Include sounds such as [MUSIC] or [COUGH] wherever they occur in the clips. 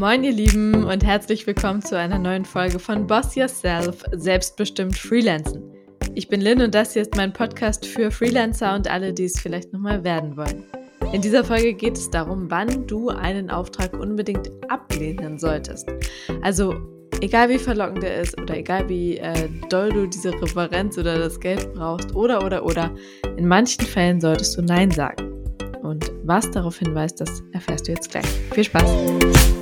Moin ihr Lieben und herzlich willkommen zu einer neuen Folge von Boss Yourself, selbstbestimmt Freelancen. Ich bin Lynn und das hier ist mein Podcast für Freelancer und alle, die es vielleicht nochmal werden wollen. In dieser Folge geht es darum, wann du einen Auftrag unbedingt ablehnen solltest. Also egal wie verlockend er ist oder egal wie äh, doll du diese Referenz oder das Geld brauchst oder oder oder, in manchen Fällen solltest du Nein sagen. Und was darauf hinweist, das erfährst du jetzt gleich. Viel Spaß!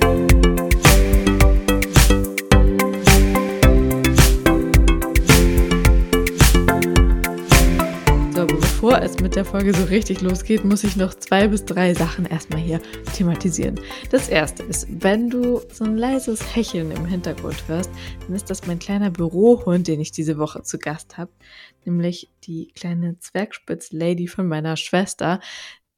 Bevor es mit der Folge so richtig losgeht, muss ich noch zwei bis drei Sachen erstmal hier thematisieren. Das erste ist, wenn du so ein leises Hecheln im Hintergrund hörst, dann ist das mein kleiner Bürohund, den ich diese Woche zu Gast habe, nämlich die kleine Zwergspitz-Lady von meiner Schwester,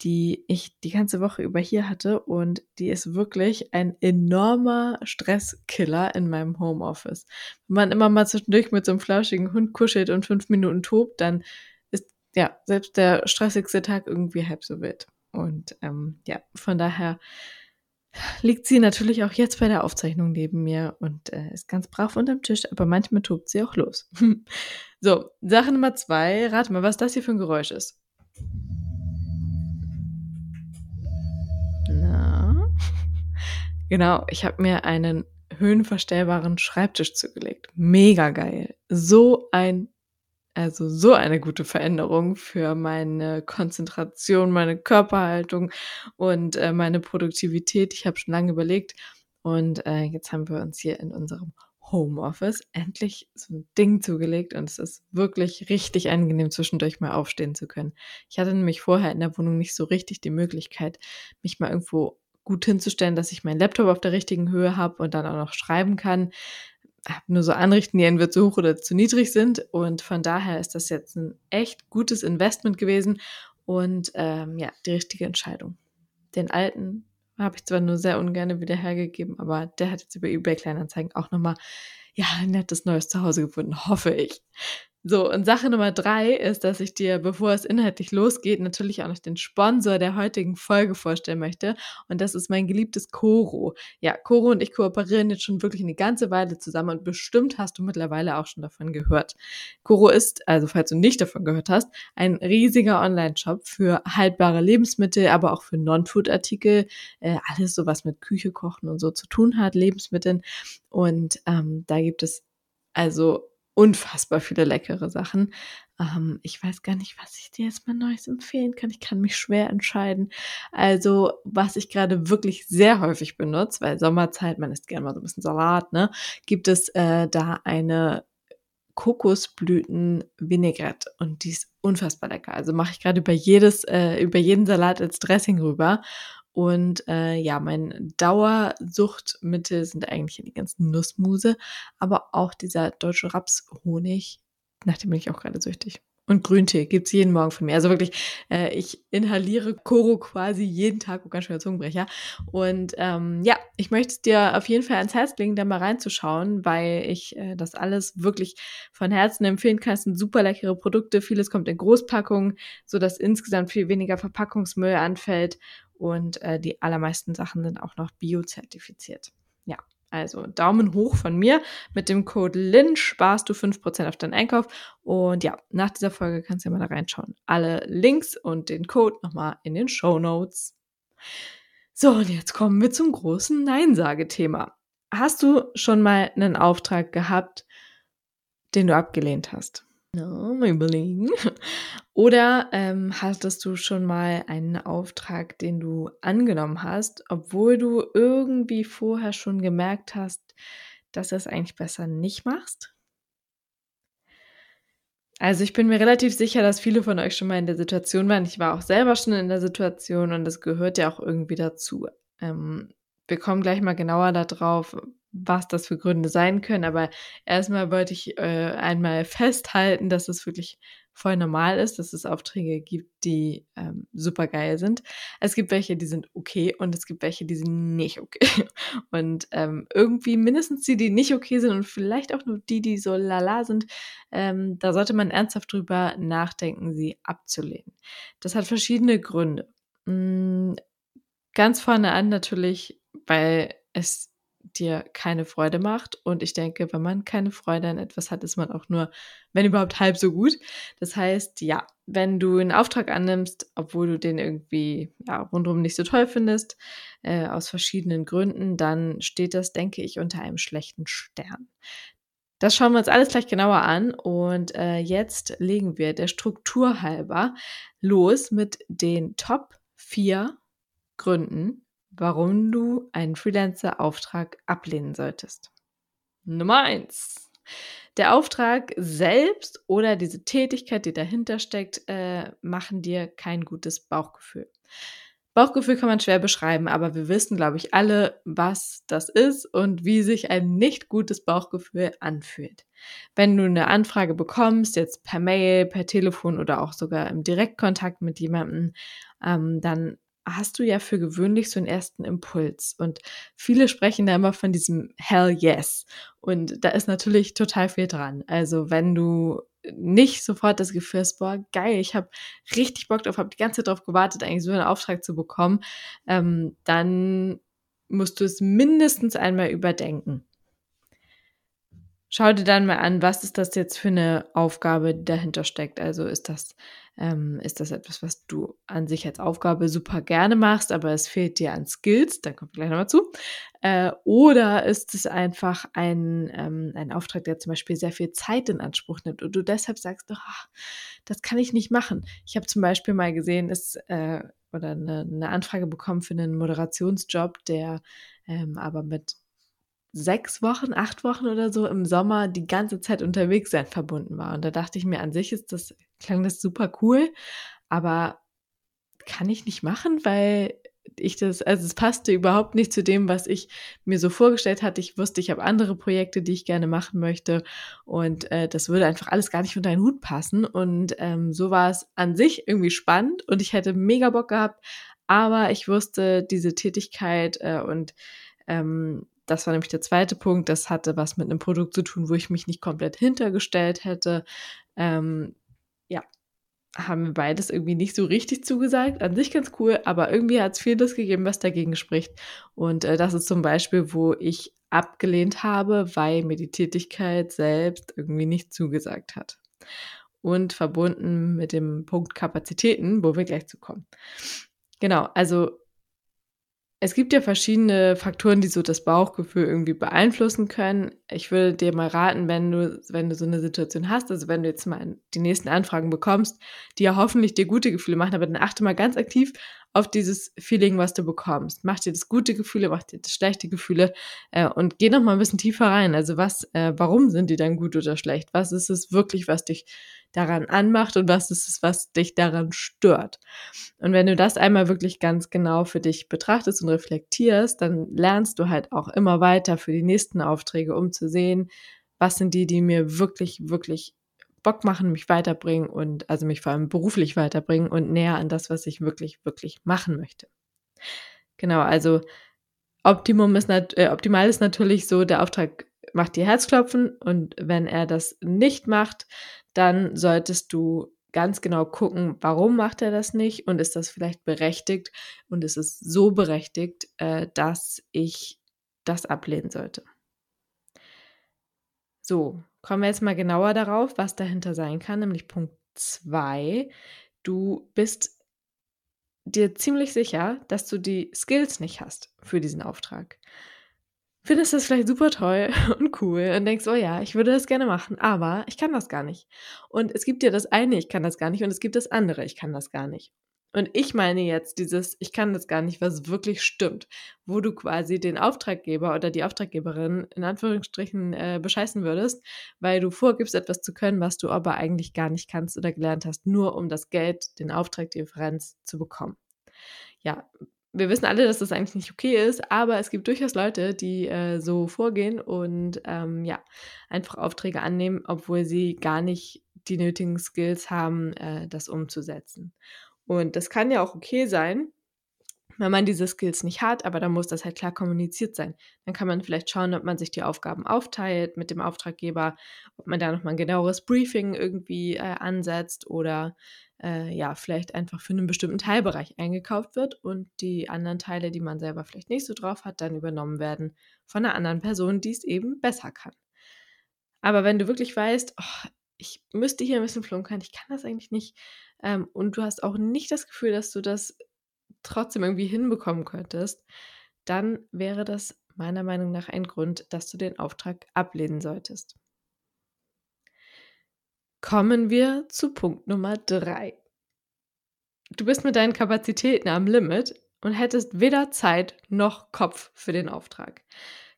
die ich die ganze Woche über hier hatte und die ist wirklich ein enormer Stresskiller in meinem Homeoffice. Wenn man immer mal zwischendurch mit so einem flauschigen Hund kuschelt und fünf Minuten tobt, dann ja selbst der stressigste Tag irgendwie halb so wild. Und ähm, ja, von daher liegt sie natürlich auch jetzt bei der Aufzeichnung neben mir und äh, ist ganz brav unterm Tisch, aber manchmal tobt sie auch los. [LAUGHS] so, Sache Nummer zwei, rate mal, was das hier für ein Geräusch ist. Na? [LAUGHS] Genau, ich habe mir einen höhenverstellbaren Schreibtisch zugelegt. Mega geil. So ein, also so eine gute Veränderung für meine Konzentration, meine Körperhaltung und äh, meine Produktivität. Ich habe schon lange überlegt und äh, jetzt haben wir uns hier in unserem Homeoffice endlich so ein Ding zugelegt und es ist wirklich richtig angenehm, zwischendurch mal aufstehen zu können. Ich hatte nämlich vorher in der Wohnung nicht so richtig die Möglichkeit, mich mal irgendwo gut hinzustellen, dass ich meinen Laptop auf der richtigen Höhe habe und dann auch noch schreiben kann. Nur so anrichten, die entweder zu hoch oder zu niedrig sind. Und von daher ist das jetzt ein echt gutes Investment gewesen und ähm, ja, die richtige Entscheidung. Den alten habe ich zwar nur sehr ungern wieder hergegeben, aber der hat jetzt über eBay Kleinanzeigen auch nochmal ja, ein nettes neues Zuhause gefunden, hoffe ich. So, und Sache Nummer drei ist, dass ich dir, bevor es inhaltlich losgeht, natürlich auch noch den Sponsor der heutigen Folge vorstellen möchte. Und das ist mein geliebtes Koro. Ja, Koro und ich kooperieren jetzt schon wirklich eine ganze Weile zusammen und bestimmt hast du mittlerweile auch schon davon gehört. Koro ist, also falls du nicht davon gehört hast, ein riesiger Online-Shop für haltbare Lebensmittel, aber auch für Non-Food-Artikel, äh, alles so was mit Küche kochen und so zu tun hat, Lebensmitteln. Und ähm, da gibt es also unfassbar viele leckere Sachen. Ähm, ich weiß gar nicht, was ich dir jetzt mal Neues empfehlen kann. Ich kann mich schwer entscheiden. Also, was ich gerade wirklich sehr häufig benutze, weil Sommerzeit, man isst gerne mal so ein bisschen Salat, ne, gibt es äh, da eine Kokosblüten Vinaigrette und die ist unfassbar lecker. Also mache ich gerade über jedes, äh, über jeden Salat als Dressing rüber und äh, ja, mein Dauersuchtmittel sind eigentlich die ganzen Nussmuse, aber auch dieser deutsche Rapshonig, nach dem bin ich auch gerade süchtig. Und Grüntee gibt's jeden Morgen von mir. Also wirklich, äh, ich inhaliere Koro quasi jeden Tag, oh, ganz schöner Zungenbrecher. Und ähm, ja, ich möchte dir auf jeden Fall ans Herz legen, da mal reinzuschauen, weil ich äh, das alles wirklich von Herzen empfehlen kann. Es sind super leckere Produkte, vieles kommt in Großpackungen, sodass insgesamt viel weniger Verpackungsmüll anfällt und äh, die allermeisten Sachen sind auch noch biozertifiziert. Ja, also Daumen hoch von mir. Mit dem Code LIN sparst du 5% auf deinen Einkauf. Und ja, nach dieser Folge kannst du ja mal da reinschauen. Alle Links und den Code nochmal in den Show Notes. So, und jetzt kommen wir zum großen Nein-Sage-Thema. Hast du schon mal einen Auftrag gehabt, den du abgelehnt hast? No, mal überlegen. [LAUGHS] Oder ähm, hattest du schon mal einen Auftrag, den du angenommen hast, obwohl du irgendwie vorher schon gemerkt hast, dass du es eigentlich besser nicht machst? Also ich bin mir relativ sicher, dass viele von euch schon mal in der Situation waren. Ich war auch selber schon in der Situation und das gehört ja auch irgendwie dazu. Ähm, wir kommen gleich mal genauer darauf, was das für Gründe sein können. Aber erstmal wollte ich äh, einmal [LAUGHS] festhalten, dass es wirklich voll normal ist, dass es Aufträge gibt, die ähm, super geil sind. Es gibt welche, die sind okay und es gibt welche, die sind nicht okay. [LAUGHS] Und ähm, irgendwie mindestens die, die nicht okay sind und vielleicht auch nur die, die so lala sind, ähm, da sollte man ernsthaft drüber nachdenken, sie abzulehnen. Das hat verschiedene Gründe. Mhm, ganz vorne an natürlich, weil es dir keine Freude macht. Und ich denke, wenn man keine Freude an etwas hat, ist man auch nur, wenn überhaupt, halb so gut. Das heißt, ja, wenn du einen Auftrag annimmst, obwohl du den irgendwie ja, rundherum nicht so toll findest, äh, aus verschiedenen Gründen, dann steht das, denke ich, unter einem schlechten Stern. Das schauen wir uns alles gleich genauer an und äh, jetzt legen wir der Struktur halber los mit den Top 4 Gründen, warum du einen Freelancer-Auftrag ablehnen solltest. Nummer 1. Der Auftrag selbst oder diese Tätigkeit, die dahinter steckt, äh, machen dir kein gutes Bauchgefühl. Bauchgefühl kann man schwer beschreiben, aber wir wissen, glaube ich, alle, was das ist und wie sich ein nicht gutes Bauchgefühl anfühlt. Wenn du eine Anfrage bekommst, jetzt per Mail, per Telefon oder auch sogar im Direktkontakt mit jemandem, ähm, dann hast du ja für gewöhnlich so einen ersten Impuls. Und viele sprechen da immer von diesem Hell yes. Und da ist natürlich total viel dran. Also wenn du nicht sofort das Gefühl hast, boah, geil, ich habe richtig Bock drauf, habe die ganze Zeit darauf gewartet, eigentlich so einen Auftrag zu bekommen, ähm, dann musst du es mindestens einmal überdenken. Schau dir dann mal an, was ist das jetzt für eine Aufgabe, die dahinter steckt. Also ist das, ähm, ist das etwas, was du an sich als Aufgabe super gerne machst, aber es fehlt dir an Skills, da kommt gleich nochmal zu. Äh, oder ist es einfach ein, ähm, ein Auftrag, der zum Beispiel sehr viel Zeit in Anspruch nimmt und du deshalb sagst, ach, das kann ich nicht machen. Ich habe zum Beispiel mal gesehen, ist, äh, oder eine, eine Anfrage bekommen für einen Moderationsjob, der ähm, aber mit sechs Wochen, acht Wochen oder so im Sommer die ganze Zeit unterwegs sein verbunden war. Und da dachte ich mir, an sich ist das, klang das super cool, aber kann ich nicht machen, weil ich das, also es passte überhaupt nicht zu dem, was ich mir so vorgestellt hatte. Ich wusste, ich habe andere Projekte, die ich gerne machen möchte und äh, das würde einfach alles gar nicht unter einen Hut passen. Und ähm, so war es an sich irgendwie spannend und ich hätte mega Bock gehabt, aber ich wusste, diese Tätigkeit äh, und ähm, das war nämlich der zweite Punkt. Das hatte was mit einem Produkt zu tun, wo ich mich nicht komplett hintergestellt hätte. Ähm, ja, haben wir beides irgendwie nicht so richtig zugesagt. An sich ganz cool, aber irgendwie hat es vieles gegeben, was dagegen spricht. Und äh, das ist zum Beispiel, wo ich abgelehnt habe, weil mir die Tätigkeit selbst irgendwie nicht zugesagt hat. Und verbunden mit dem Punkt Kapazitäten, wo wir gleich zu kommen. Genau, also es gibt ja verschiedene Faktoren, die so das Bauchgefühl irgendwie beeinflussen können. Ich würde dir mal raten, wenn du, wenn du so eine Situation hast, also wenn du jetzt mal die nächsten Anfragen bekommst, die ja hoffentlich dir gute Gefühle machen, aber dann achte mal ganz aktiv auf dieses Feeling, was du bekommst. Mach dir das gute Gefühle, mach dir das schlechte Gefühle äh, und geh noch mal ein bisschen tiefer rein. Also was, äh, warum sind die dann gut oder schlecht? Was ist es wirklich, was dich daran anmacht und was ist es, was dich daran stört. Und wenn du das einmal wirklich ganz genau für dich betrachtest und reflektierst, dann lernst du halt auch immer weiter für die nächsten Aufträge, um zu sehen, was sind die, die mir wirklich, wirklich Bock machen, mich weiterbringen und also mich vor allem beruflich weiterbringen und näher an das, was ich wirklich, wirklich machen möchte. Genau, also Optimum ist äh, optimal ist natürlich so, der Auftrag macht dir Herzklopfen und wenn er das nicht macht, dann solltest du ganz genau gucken, warum macht er das nicht und ist das vielleicht berechtigt und ist es so berechtigt, äh, dass ich das ablehnen sollte. So, kommen wir jetzt mal genauer darauf, was dahinter sein kann, nämlich Punkt 2. Du bist dir ziemlich sicher, dass du die Skills nicht hast für diesen Auftrag findest das vielleicht super toll [LAUGHS] und cool und denkst, oh ja, ich würde das gerne machen, aber ich kann das gar nicht. Und es gibt ja das eine, ich kann das gar nicht, und es gibt das andere, ich kann das gar nicht. Und ich meine jetzt dieses, ich kann das gar nicht, was wirklich stimmt, wo du quasi den Auftraggeber oder die Auftraggeberin in Anführungsstrichen äh, bescheißen würdest, weil du vorgibst, etwas zu können, was du aber eigentlich gar nicht kannst oder gelernt hast, nur um das Geld, den Auftrag, die Differenz zu bekommen. Ja, wir wissen alle, dass das eigentlich nicht okay ist, aber es gibt durchaus Leute, die äh, so vorgehen und ähm, ja, einfach Aufträge annehmen, obwohl sie gar nicht die nötigen Skills haben, äh, das umzusetzen. Und das kann ja auch okay sein, Wenn man diese Skills nicht hat, aber dann muss das halt klar kommuniziert sein. Dann kann man vielleicht schauen, ob man sich die Aufgaben aufteilt mit dem Auftraggeber, ob man da nochmal ein genaueres Briefing irgendwie äh, ansetzt oder äh, ja, vielleicht einfach für einen bestimmten Teilbereich eingekauft wird und die anderen Teile, die man selber vielleicht nicht so drauf hat, dann übernommen werden von einer anderen Person, die es eben besser kann. Aber wenn du wirklich weißt, oh, ich müsste hier ein bisschen flunkern, ich kann das eigentlich nicht, ähm, und du hast auch nicht das Gefühl, dass du das trotzdem irgendwie hinbekommen könntest, dann wäre das meiner Meinung nach ein Grund, dass du den Auftrag ablehnen solltest. Kommen wir zu Punkt Nummer drei. Du bist mit deinen Kapazitäten am Limit und hättest weder Zeit noch Kopf für den Auftrag.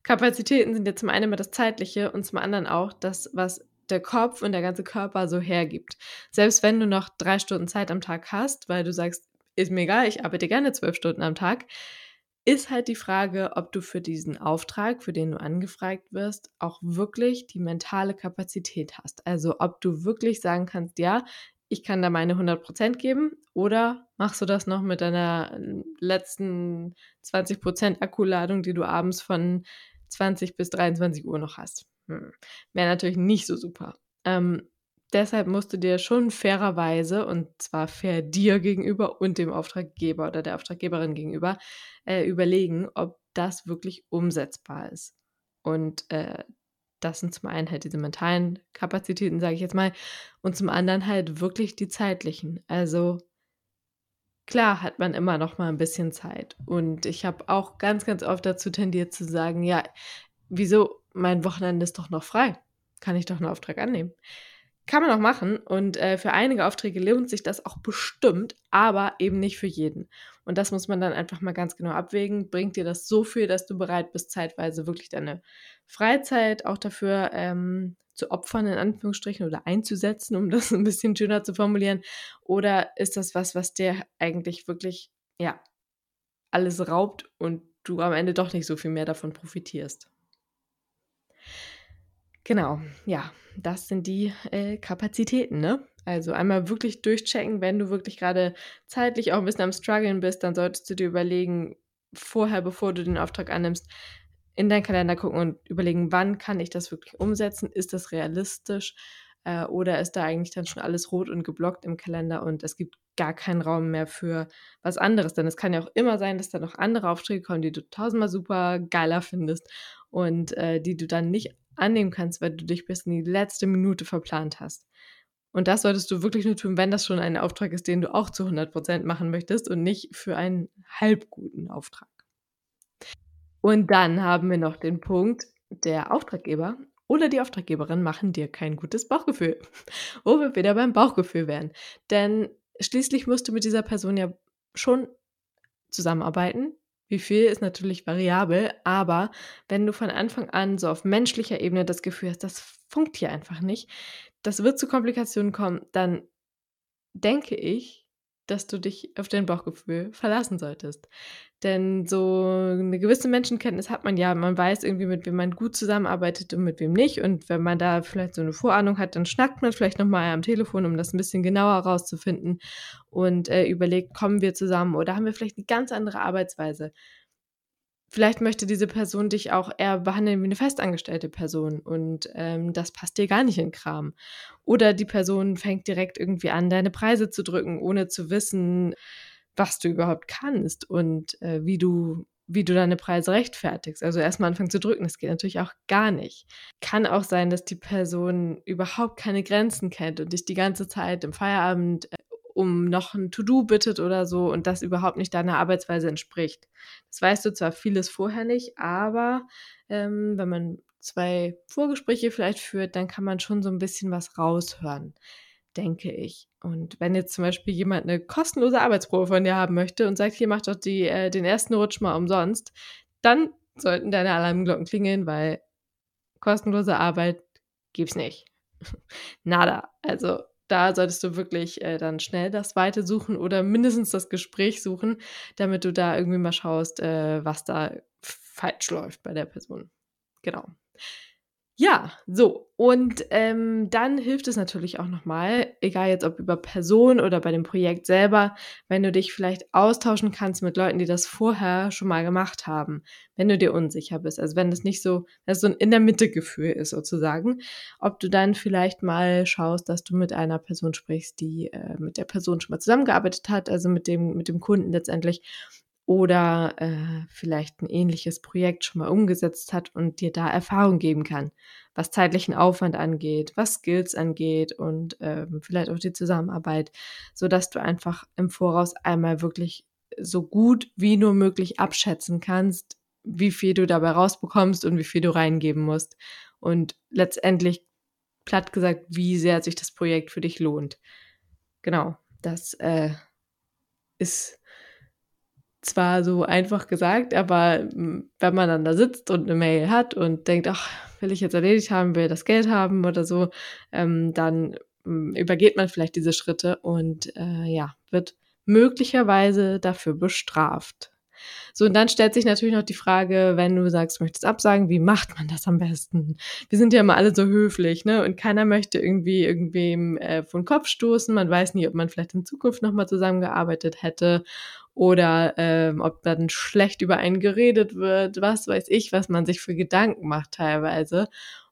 Kapazitäten sind ja zum einen immer das Zeitliche und zum anderen auch das, was der Kopf und der ganze Körper so hergibt. Selbst wenn du noch drei Stunden Zeit am Tag hast, weil du sagst, ist mir egal, ich arbeite gerne zwölf Stunden am Tag, ist halt die Frage, ob du für diesen Auftrag, für den du angefragt wirst, auch wirklich die mentale Kapazität hast. Also ob du wirklich sagen kannst, ja, ich kann da meine 100% geben oder machst du das noch mit deiner letzten 20% Akkuladung, die du abends von 20 bis 23 Uhr noch hast. Hm. Wäre natürlich nicht so super. Ähm, deshalb musst du dir schon fairerweise, und zwar fair dir gegenüber und dem Auftraggeber oder der Auftraggeberin gegenüber, äh, überlegen, ob das wirklich umsetzbar ist. Und äh, das sind zum einen halt diese mentalen Kapazitäten, sage ich jetzt mal, und zum anderen halt wirklich die zeitlichen. Also klar hat man immer noch mal ein bisschen Zeit. Und ich habe auch ganz, ganz oft dazu tendiert zu sagen, ja, wieso, mein Wochenende ist doch noch frei. Kann ich doch einen Auftrag annehmen. Kann man auch machen und äh, für einige Aufträge lohnt sich das auch bestimmt, aber eben nicht für jeden. Und das muss man dann einfach mal ganz genau abwägen. Bringt dir das so viel, dass du bereit bist, zeitweise wirklich deine Freizeit auch dafür ähm, zu opfern, in Anführungsstrichen, oder einzusetzen, um [LAUGHS] das ein bisschen schöner zu formulieren? Oder ist das was, was dir eigentlich wirklich, ja, alles raubt und du am Ende doch nicht so viel mehr davon profitierst? Genau, ja, das sind die äh, Kapazitäten, ne? Also einmal wirklich durchchecken, wenn du wirklich gerade zeitlich auch ein bisschen am Struggeln bist, dann solltest du dir überlegen, vorher, bevor du den Auftrag annimmst, in deinen Kalender gucken und überlegen, wann kann ich das wirklich umsetzen? Ist das realistisch? Äh, oder ist da eigentlich dann schon alles rot und geblockt im Kalender und es gibt gar keinen Raum mehr für was anderes? Denn es kann ja auch immer sein, dass da noch andere Aufträge kommen, die du tausendmal super geiler findest und äh, die du dann nicht annehmen kannst, weil du dich bis in die letzte Minute verplant hast. Und das solltest du wirklich nur tun, wenn das schon ein Auftrag ist, den du auch zu 100% machen möchtest und nicht für einen halbguten Auftrag. Und dann haben wir noch den Punkt, der Auftraggeber oder die Auftraggeberin machen dir kein gutes Bauchgefühl. [LAUGHS] Wo wir wieder beim Bauchgefühl wären. Denn schließlich musst du mit dieser Person ja schon zusammenarbeiten, wie viel ist natürlich variabel, aber wenn du von Anfang an so auf menschlicher Ebene das Gefühl hast, das funkt hier einfach nicht, das wird zu Komplikationen kommen, dann denke ich, dass du dich auf dein Bauchgefühl verlassen solltest. Denn so eine gewisse Menschenkenntnis hat man ja. Man weiß irgendwie, mit wem man gut zusammenarbeitet und mit wem nicht. Und wenn man da vielleicht so eine Vorahnung hat, dann schnackt man vielleicht nochmal am Telefon, um das ein bisschen genauer rauszufinden und äh, überlegt, kommen wir zusammen oder haben wir vielleicht eine ganz andere Arbeitsweise. Vielleicht möchte diese Person dich auch eher behandeln wie eine festangestellte Person und ähm, das passt dir gar nicht in Kram. Oder die Person fängt direkt irgendwie an, deine Preise zu drücken, ohne zu wissen, was du überhaupt kannst und äh, wie du wie du deine Preise rechtfertigst. Also erstmal anfangen zu drücken, das geht natürlich auch gar nicht. Kann auch sein, dass die Person überhaupt keine Grenzen kennt und dich die ganze Zeit im Feierabend äh, um noch ein To-Do bittet oder so und das überhaupt nicht deiner Arbeitsweise entspricht. Das weißt du zwar vieles vorher nicht, aber ähm, wenn man zwei Vorgespräche vielleicht führt, dann kann man schon so ein bisschen was raushören denke ich. Und wenn jetzt zum Beispiel jemand eine kostenlose Arbeitsprobe von dir haben möchte und sagt, hier mach doch die, äh, den ersten Rutsch mal umsonst, dann sollten deine Alarmglocken klingeln, weil kostenlose Arbeit gibt's nicht. [LAUGHS] Nada. Also da solltest du wirklich äh, dann schnell das Weite suchen oder mindestens das Gespräch suchen, damit du da irgendwie mal schaust, äh, was da falsch läuft bei der Person. Genau. Ja, so. Und ähm, dann hilft es natürlich auch nochmal, egal jetzt ob über Person oder bei dem Projekt selber, wenn du dich vielleicht austauschen kannst mit Leuten, die das vorher schon mal gemacht haben, wenn du dir unsicher bist. Also wenn das nicht so, dass so ein in der Mitte Gefühl ist sozusagen, ob du dann vielleicht mal schaust, dass du mit einer Person sprichst, die äh, mit der Person schon mal zusammengearbeitet hat, also mit dem, mit dem Kunden letztendlich oder äh, vielleicht ein ähnliches Projekt schon mal umgesetzt hat und dir da Erfahrung geben kann, was zeitlichen Aufwand angeht, was Skills angeht und ähm, vielleicht auch die Zusammenarbeit, so dass du einfach im Voraus einmal wirklich so gut wie nur möglich abschätzen kannst, wie viel du dabei rausbekommst und wie viel du reingeben musst und letztendlich platt gesagt, wie sehr sich das Projekt für dich lohnt. Genau, das äh, ist zwar so einfach gesagt, aber hm, wenn man dann da sitzt und eine Mail hat und denkt, ach, will ich jetzt erledigt haben, will das Geld haben oder so, ähm, dann ähm, übergeht man vielleicht diese Schritte und äh, ja, wird möglicherweise dafür bestraft. So, und dann stellt sich natürlich noch die Frage, wenn du sagst, du möchtest absagen, wie macht man das am besten? Wir sind ja immer alle so höflich, ne? Und keiner möchte irgendwie irgendwem äh, vor den Kopf stoßen. Man weiß nie, ob man vielleicht in Zukunft nochmal zusammengearbeitet hätte oder ähm, ob dann schlecht über einen geredet wird, was weiß ich, was man sich für Gedanken macht teilweise.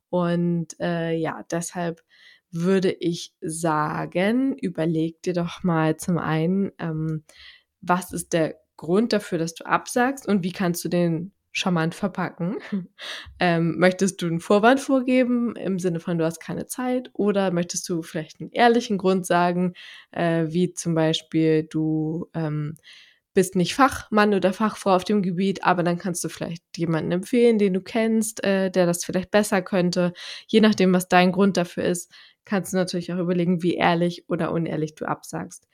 Und äh, ja, deshalb würde ich sagen, überleg dir doch mal zum einen, ähm, was ist der Grund dafür, dass du absagst und wie kannst du den charmant verpacken. [LAUGHS] ähm, möchtest du einen Vorwand vorgeben im Sinne von, du hast keine Zeit oder möchtest du vielleicht einen ehrlichen Grund sagen, äh, wie zum Beispiel du ähm, bist nicht Fachmann oder Fachfrau auf dem Gebiet, aber dann kannst du vielleicht jemanden empfehlen, den du kennst, äh, der das vielleicht besser könnte. Je nachdem, was dein Grund dafür ist, kannst du natürlich auch überlegen, wie ehrlich oder unehrlich du absagst.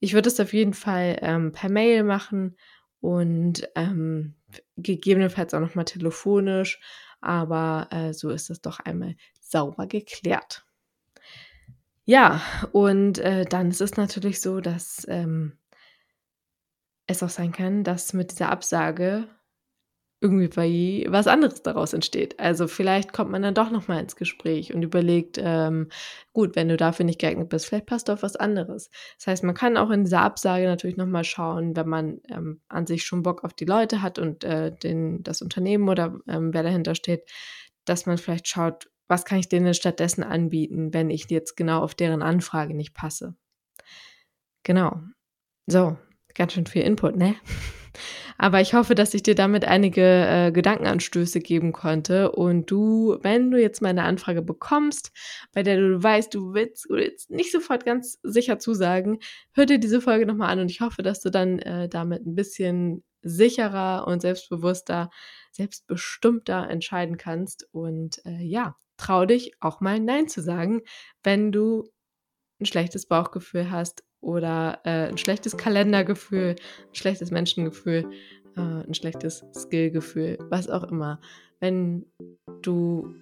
Ich würde es auf jeden Fall ähm, per Mail machen und ähm, gegebenenfalls auch nochmal telefonisch, aber äh, so ist es doch einmal sauber geklärt. Ja, und äh, dann ist es natürlich so, dass ähm, es auch sein kann, dass mit dieser Absage irgendwie was anderes daraus entsteht. Also vielleicht kommt man dann doch noch mal ins Gespräch und überlegt, ähm, gut, wenn du dafür nicht geeignet bist, vielleicht passt auf was anderes. Das heißt, man kann auch in dieser Absage natürlich noch mal schauen, wenn man ähm, an sich schon Bock auf die Leute hat und äh, den, das Unternehmen oder ähm, wer dahinter steht, dass man vielleicht schaut, was kann ich denen stattdessen anbieten, wenn ich jetzt genau auf deren Anfrage nicht passe. Genau. So, Ganz schön viel Input, ne? Aber ich hoffe, dass ich dir damit einige äh, Gedankenanstöße geben konnte. Und du, wenn du jetzt meine Anfrage bekommst, bei der du weißt, du willst, du willst nicht sofort ganz sicher zusagen, hör dir diese Folge nochmal an. Und ich hoffe, dass du dann äh, damit ein bisschen sicherer und selbstbewusster, selbstbestimmter entscheiden kannst. Und äh, ja, trau dich auch mal Nein zu sagen, wenn du ein schlechtes Bauchgefühl hast oder äh, ein schlechtes Kalendergefühl, ein schlechtes Menschengefühl, äh, ein schlechtes Skillgefühl, was auch immer. Wenn du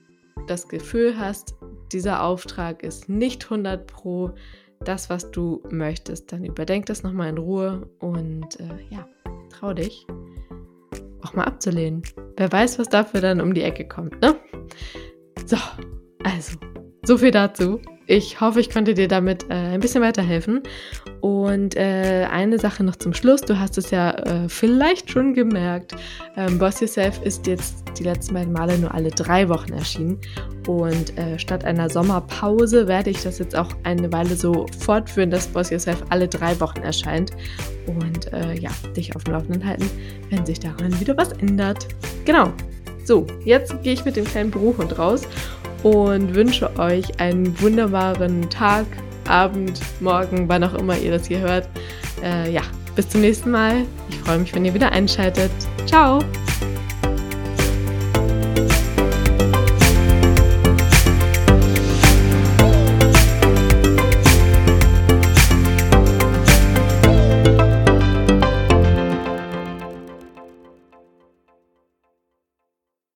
das Gefühl hast, dieser Auftrag ist nicht 100 pro das, was du möchtest, dann überdenk das nochmal in Ruhe und äh, ja, trau dich auch mal abzulehnen. Wer weiß, was dafür dann um die Ecke kommt, ne? So, also, so viel dazu. Ich hoffe, ich konnte dir damit äh, ein bisschen weiterhelfen. Und äh, eine Sache noch zum Schluss. Du hast es ja äh, vielleicht schon gemerkt. Ähm, Boss Yourself ist jetzt die letzten beiden Male nur alle drei Wochen erschienen. Und äh, statt einer Sommerpause werde ich das jetzt auch eine Weile so fortführen, dass Boss Yourself alle drei Wochen erscheint. Und äh, ja, dich auf dem Laufenden halten, wenn sich daran wieder was ändert. Genau. So, jetzt gehe ich mit dem kleinen Bürohund raus und wünsche euch einen wunderbaren Tag, Abend, Morgen, wann auch immer ihr das hier hört. Äh, ja, bis zum nächsten Mal. Ich freue mich, wenn ihr wieder einschaltet. Ciao!